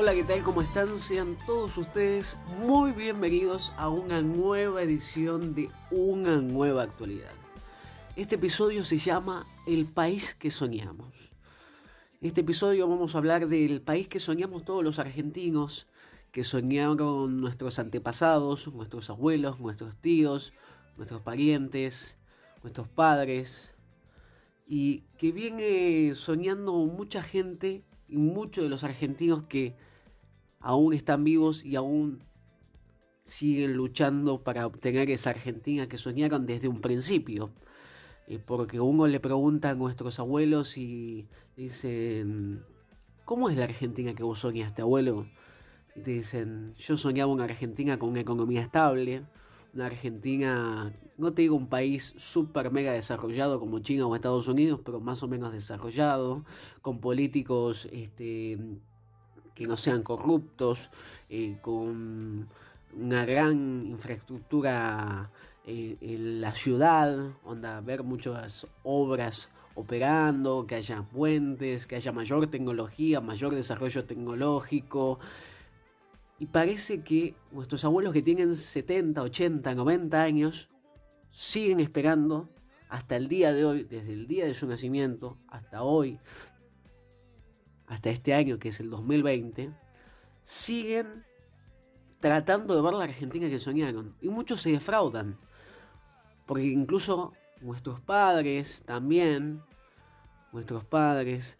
Hola, ¿qué tal? ¿Cómo están? Sean todos ustedes muy bienvenidos a una nueva edición de Una Nueva Actualidad. Este episodio se llama El país que soñamos. Este episodio vamos a hablar del país que soñamos todos los argentinos, que soñaron nuestros antepasados, nuestros abuelos, nuestros tíos, nuestros parientes, nuestros padres, y que viene soñando mucha gente y muchos de los argentinos que aún están vivos y aún siguen luchando para obtener esa Argentina que soñaron desde un principio. Eh, porque uno le pregunta a nuestros abuelos y dicen, ¿cómo es la Argentina que vos soñaste, abuelo? Y te dicen, yo soñaba una Argentina con una economía estable, una Argentina, no te digo un país súper mega desarrollado como China o Estados Unidos, pero más o menos desarrollado, con políticos este, que no sean corruptos, eh, con una gran infraestructura eh, en la ciudad, onda, ver muchas obras operando, que haya puentes, que haya mayor tecnología, mayor desarrollo tecnológico. Y parece que nuestros abuelos que tienen 70, 80, 90 años siguen esperando hasta el día de hoy, desde el día de su nacimiento hasta hoy, hasta este año que es el 2020, siguen tratando de ver la Argentina que soñaron. Y muchos se defraudan. Porque incluso nuestros padres también, nuestros padres,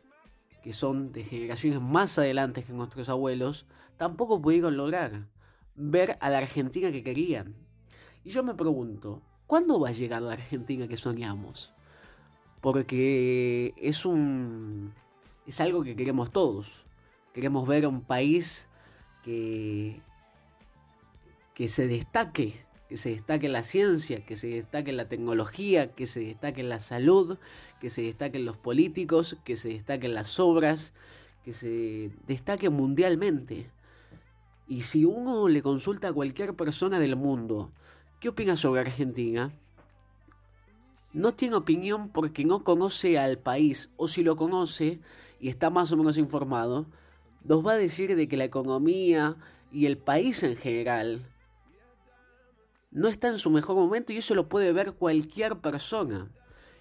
que son de generaciones más adelante que nuestros abuelos, tampoco pudieron lograr ver a la Argentina que querían. Y yo me pregunto, ¿cuándo va a llegar la Argentina que soñamos? Porque es un es algo que queremos todos. Queremos ver un país que, que se destaque, que se destaque la ciencia, que se destaque la tecnología, que se destaque la salud, que se destaque en los políticos, que se destaque en las obras, que se destaque mundialmente. Y si uno le consulta a cualquier persona del mundo, ¿qué opina sobre Argentina? no tiene opinión porque no conoce al país o si lo conoce y está más o menos informado, nos va a decir de que la economía y el país en general no está en su mejor momento y eso lo puede ver cualquier persona.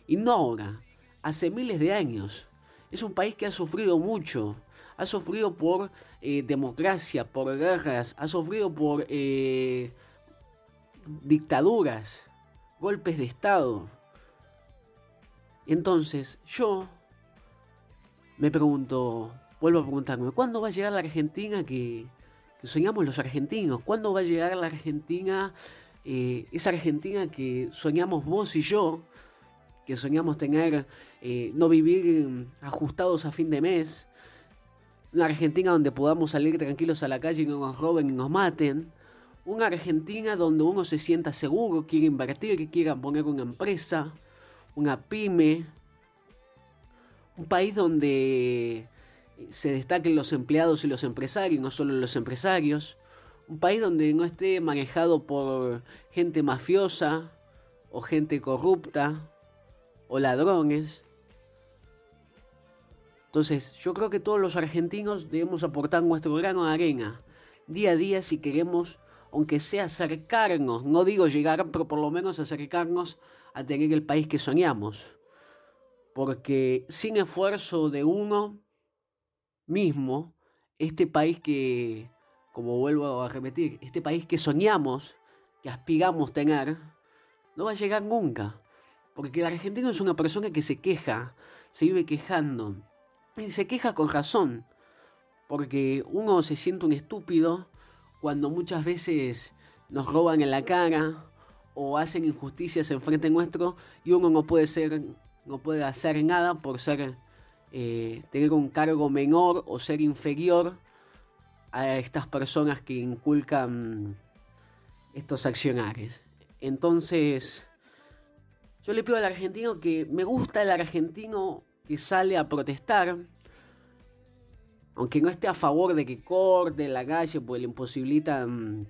Y no ahora, hace miles de años. Es un país que ha sufrido mucho. Ha sufrido por eh, democracia, por guerras, ha sufrido por eh, dictaduras, golpes de Estado. Entonces, yo me pregunto, vuelvo a preguntarme, ¿cuándo va a llegar la Argentina que, soñamos los argentinos? ¿Cuándo va a llegar la Argentina, eh, esa Argentina que soñamos vos y yo? Que soñamos tener, eh, no vivir ajustados a fin de mes. Una Argentina donde podamos salir tranquilos a la calle y no nos roben y nos maten. Una Argentina donde uno se sienta seguro, quiere invertir, quiera poner una empresa una pyme, un país donde se destaquen los empleados y los empresarios, no solo los empresarios, un país donde no esté manejado por gente mafiosa o gente corrupta o ladrones. Entonces, yo creo que todos los argentinos debemos aportar nuestro grano de arena día a día si queremos aunque sea acercarnos, no digo llegar, pero por lo menos acercarnos a tener el país que soñamos. Porque sin esfuerzo de uno mismo, este país que, como vuelvo a repetir, este país que soñamos, que aspiramos tener, no va a llegar nunca. Porque el argentino es una persona que se queja, se vive quejando. Y se queja con razón. Porque uno se siente un estúpido cuando muchas veces nos roban en la cara o hacen injusticias en frente nuestro y uno no puede ser no puede hacer nada por ser eh, tener un cargo menor o ser inferior a estas personas que inculcan estos accionarios. Entonces, yo le pido al argentino que me gusta el argentino que sale a protestar, aunque no esté a favor de que corte la calle, pues le imposibilita mm,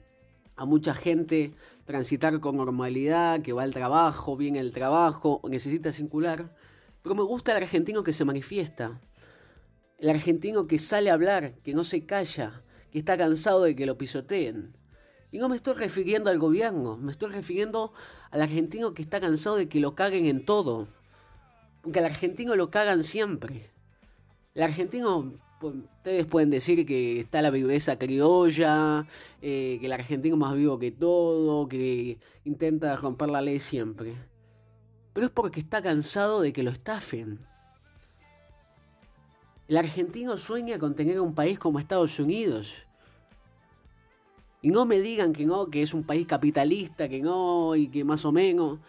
a mucha gente transitar con normalidad, que va al trabajo, viene el trabajo, necesita circular. Pero me gusta el argentino que se manifiesta. El argentino que sale a hablar, que no se calla, que está cansado de que lo pisoteen. Y no me estoy refiriendo al gobierno, me estoy refiriendo al argentino que está cansado de que lo caguen en todo. Porque al argentino lo cagan siempre. El argentino, ustedes pueden decir que está la viveza criolla, eh, que el argentino es más vivo que todo, que intenta romper la ley siempre. Pero es porque está cansado de que lo estafen. El argentino sueña con tener un país como Estados Unidos. Y no me digan que no, que es un país capitalista, que no, y que más o menos.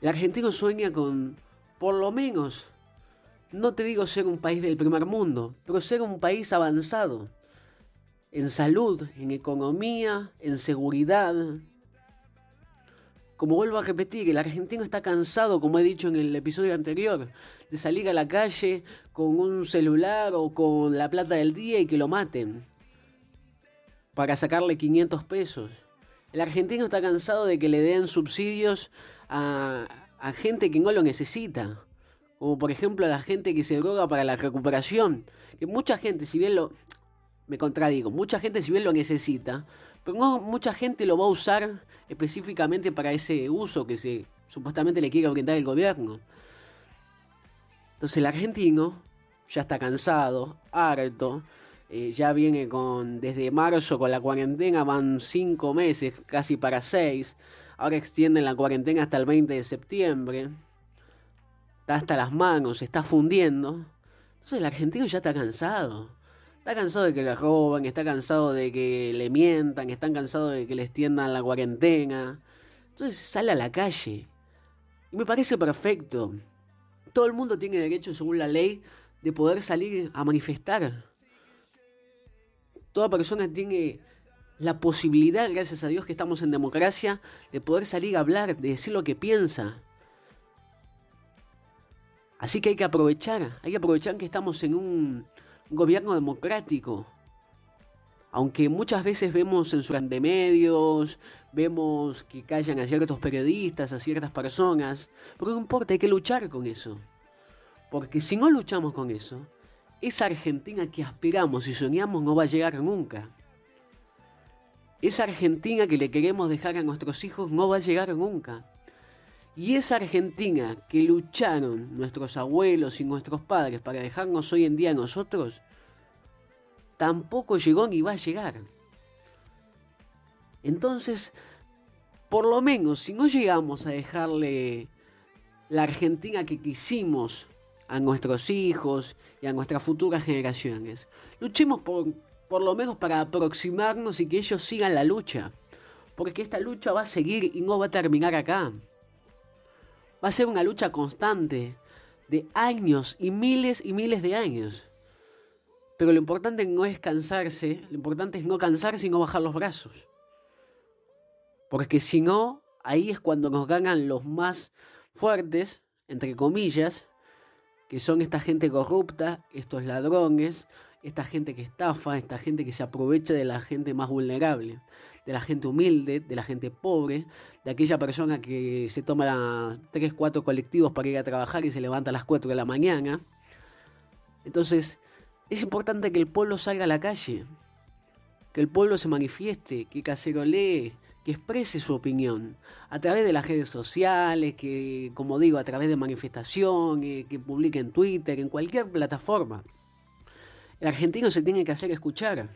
El argentino sueña con, por lo menos, no te digo ser un país del primer mundo, pero ser un país avanzado. En salud, en economía, en seguridad. Como vuelvo a repetir, el argentino está cansado, como he dicho en el episodio anterior, de salir a la calle con un celular o con la plata del día y que lo maten para sacarle 500 pesos. El argentino está cansado de que le den subsidios a, gente que no lo necesita. Como por ejemplo la gente que se droga para la recuperación. Que mucha gente, si bien lo... Me contradigo, mucha gente si bien lo necesita, pero no mucha gente lo va a usar específicamente para ese uso que se supuestamente le quiere orientar el gobierno. Entonces el argentino ya está cansado, harto, eh, ya viene con, desde marzo con la cuarentena, van cinco meses, casi para seis. Ahora extienden la cuarentena hasta el 20 de septiembre. Está hasta las manos, se está fundiendo. Entonces el argentino ya está cansado. Está cansado de que le roban, está cansado de que le mientan, está cansado de que le extiendan la cuarentena. Entonces sale a la calle. Y me parece perfecto. Todo el mundo tiene derecho, según la ley, de poder salir a manifestar. Toda persona tiene la posibilidad, gracias a Dios que estamos en democracia, de poder salir a hablar, de decir lo que piensa. Así que hay que aprovechar, hay que aprovechar que estamos en un gobierno democrático. Aunque muchas veces vemos censura de medios, vemos que callan a ciertos periodistas, a ciertas personas, pero no importa, hay que luchar con eso. Porque si no luchamos con eso, esa Argentina que aspiramos y soñamos no va a llegar nunca. Esa Argentina que le queremos dejar a nuestros hijos no va a llegar nunca. Y esa Argentina que lucharon nuestros abuelos y nuestros padres para dejarnos hoy en día nosotros, tampoco llegó ni va a llegar. Entonces, por lo menos, si no llegamos a dejarle la Argentina que quisimos a nuestros hijos y a nuestras futuras generaciones. Luchemos por, por lo menos para aproximarnos y que ellos sigan la lucha. Porque esta lucha va a seguir y no va a terminar acá. Va a ser una lucha constante de años y miles y miles de años. Pero lo importante no es cansarse, lo importante es no cansarse y no bajar los brazos. Porque si no, ahí es cuando nos ganan los más fuertes, entre comillas, que son esta gente corrupta, estos ladrones, esta gente que estafa, esta gente que se aprovecha de la gente más vulnerable, de la gente humilde, de la gente pobre, de aquella persona que se toma tres, cuatro colectivos para ir a trabajar y se levanta a las 4 de la mañana. Entonces, es importante que el pueblo salga a la calle, que el pueblo se manifieste, que cacerolee, que exprese su opinión a través de las redes sociales, que, como digo, a través de manifestaciones, que publique en Twitter, en cualquier plataforma. El argentino se tiene que hacer escuchar.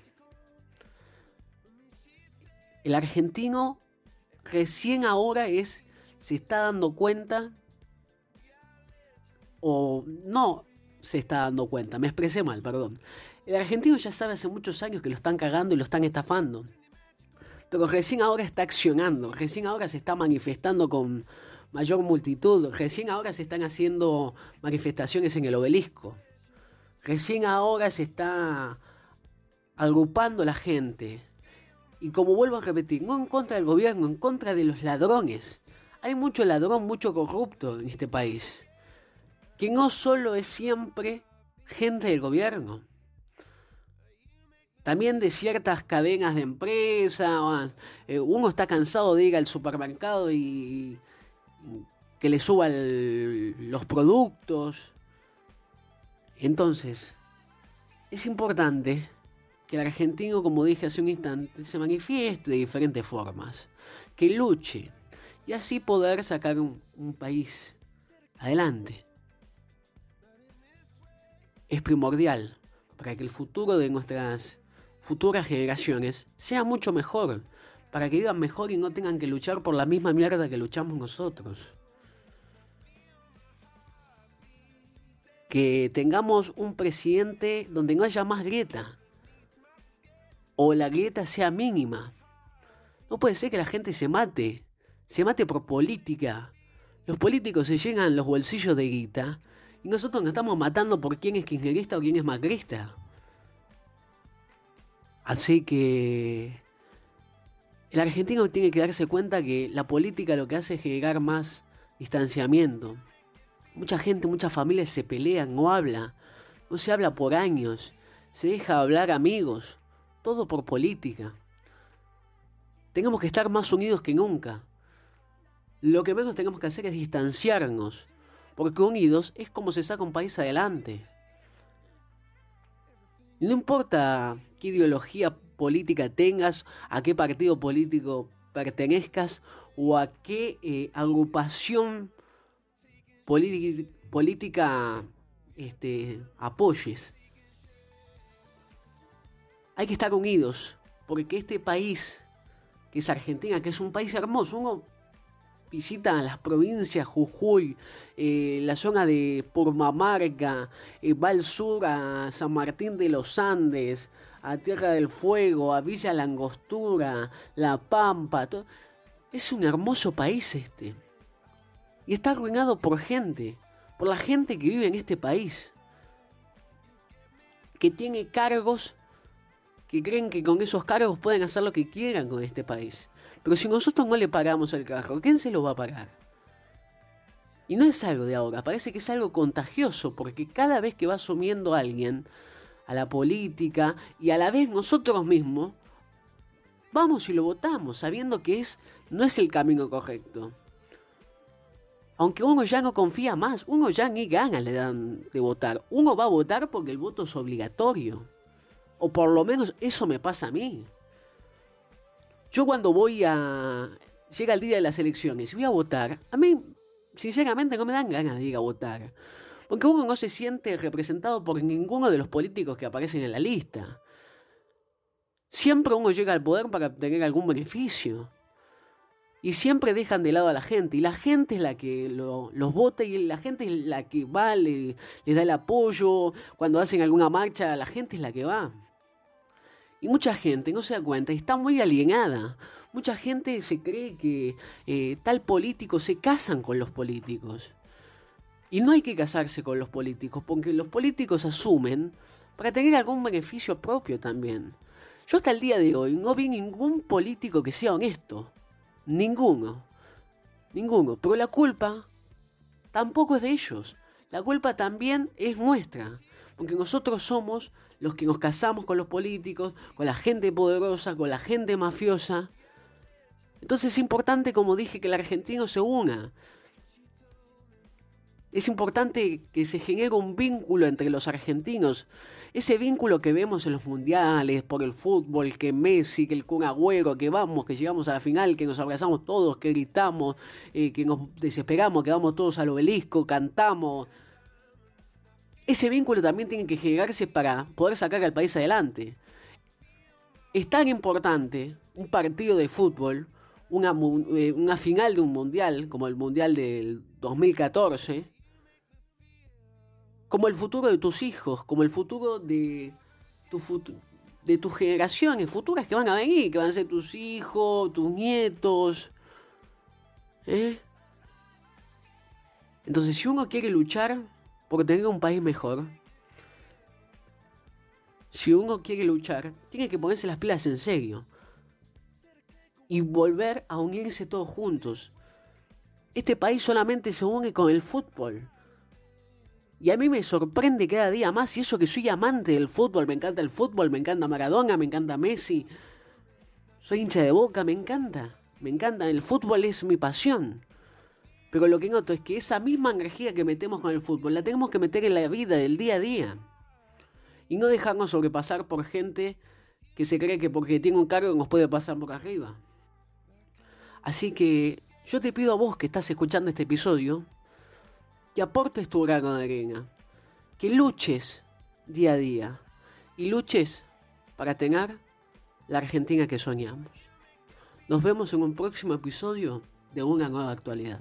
El argentino recién ahora es, se está dando cuenta, o no se está dando cuenta, me expresé mal, perdón. El argentino ya sabe hace muchos años que lo están cagando y lo están estafando pero recién ahora está accionando, recién ahora se está manifestando con mayor multitud, recién ahora se están haciendo manifestaciones en el obelisco, recién ahora se está agrupando la gente. Y como vuelvo a repetir, no en contra del gobierno, en contra de los ladrones. Hay mucho ladrón, mucho corrupto en este país. Que no solo es siempre gente del gobierno también de ciertas cadenas de empresa. Eh, uno está cansado de ir al supermercado y, que le suban los productos. Entonces, es importante que el argentino, como dije hace un instante, se manifieste de diferentes formas, que luche y así poder sacar un, país adelante. Es primordial para que el futuro de nuestras futuras generaciones sea mucho mejor, para que vivan mejor y no tengan que luchar por la misma mierda que luchamos nosotros. Que tengamos un presidente donde no haya más grieta, o la grieta sea mínima. No puede ser que la gente se mate, se mate por política. Los políticos se llenan los bolsillos de guita y nosotros nos estamos matando por quién es kirchnerista o quién es macrista. Así que el argentino tiene que darse cuenta que la política lo que hace es generar más distanciamiento. Mucha gente, muchas familias se pelean, no habla, no se habla por años, se deja hablar amigos, todo por política. Tenemos que estar más unidos que nunca. Lo que menos tenemos que hacer es distanciarnos, porque unidos es como se saca un país adelante. No importa qué ideología política tengas, a qué partido político pertenezcas o a qué eh, agrupación política este, apoyes. Hay que estar unidos, porque este país, que es Argentina, que es un país hermoso, uno visita las provincias Jujuy, eh, la zona de Purmamarca, eh, va al sur a San Martín de los Andes, a Tierra del Fuego, a Villa Langostura, La Pampa. Es un hermoso país este. Y está arruinado por gente, por la gente que vive en este país, que tiene cargos que creen que con esos cargos pueden hacer lo que quieran con este país. Pero si nosotros no le pagamos el cargo, ¿quién se lo va a pagar? Y no es algo de ahora, parece que es algo contagioso, porque cada vez que va asumiendo alguien a la política y a la vez nosotros mismos, vamos y lo votamos, sabiendo que es, no es el camino correcto. Aunque uno ya no confía más, uno ya ni ganas le dan de votar. Uno va a votar porque el voto es obligatorio. O por lo menos eso me pasa a mí. Yo cuando voy a... Llega el día de las elecciones y voy a votar, a mí sinceramente no me dan ganas de ir a votar. Porque uno no se siente representado por ninguno de los políticos que aparecen en la lista. Siempre uno llega al poder para obtener algún beneficio. Y siempre dejan de lado a la gente. Y la gente es la que los vota y la gente es la que va, le, les da el apoyo. Cuando hacen alguna marcha, la gente es la que va. Y mucha gente no se da cuenta y está muy alienada. Mucha gente se cree que eh, tal político se casan con los políticos. Y no hay que casarse con los políticos, porque los políticos asumen para tener algún beneficio propio también. Yo hasta el día de hoy no vi ningún político que sea honesto. Ninguno. Ninguno. Pero la culpa tampoco es de ellos. La culpa también es nuestra. Porque nosotros somos los que nos casamos con los políticos, con la gente poderosa, con la gente mafiosa. Entonces es importante, como dije, que el argentino se una. Es importante que se genere un vínculo entre los argentinos. Ese vínculo que vemos en los mundiales, por el fútbol, que Messi, que el Kun Agüero, que vamos, que llegamos a la final, que nos abrazamos todos, que gritamos, eh, que nos desesperamos, que vamos todos al obelisco, cantamos. Ese vínculo también tiene que generarse para poder sacar al país adelante. Es tan importante un partido de fútbol, una, eh, final de un mundial, como el mundial del 2014, como el futuro de tus hijos, como el futuro de tu de tus generaciones futuras que van a venir, que van a ser tus hijos, tus nietos. ¿eh? Entonces, si uno quiere luchar por tener un país mejor, si uno quiere luchar, tiene que ponerse las pilas en serio y volver a unirse todos juntos. Este país solamente se une con el fútbol. Y a mí me sorprende cada día más, y eso que soy amante del fútbol, me encanta el fútbol, me encanta Maradona, me encanta Messi. Soy hincha de boca, me encanta, me encanta, el fútbol es mi pasión. Pero lo que noto es que esa misma energía que metemos con el fútbol la tenemos que meter en la vida del día a día. Y no dejarnos sobrepasar por gente que se cree que porque tiene un cargo nos puede pasar por arriba. Así que yo te pido a vos que estás escuchando este episodio que aportes tu grano de arena, que luches día a día y luches para tener la Argentina que soñamos. Nos vemos en un próximo episodio de una nueva actualidad.